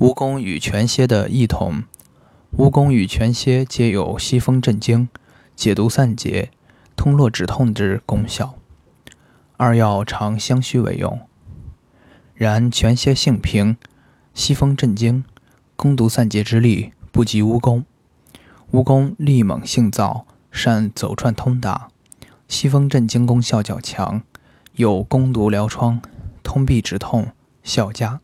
蜈蚣与全蝎的异同，蜈蚣与全蝎皆有息风镇惊、解毒散结、通络止痛之功效。二药常相须为用，然全蝎性平，息风镇惊、攻毒散结之力不及蜈蚣。蜈蚣力猛性燥，善走窜通达，息风镇惊功效较强，有攻毒疗疮、通痹止痛效佳。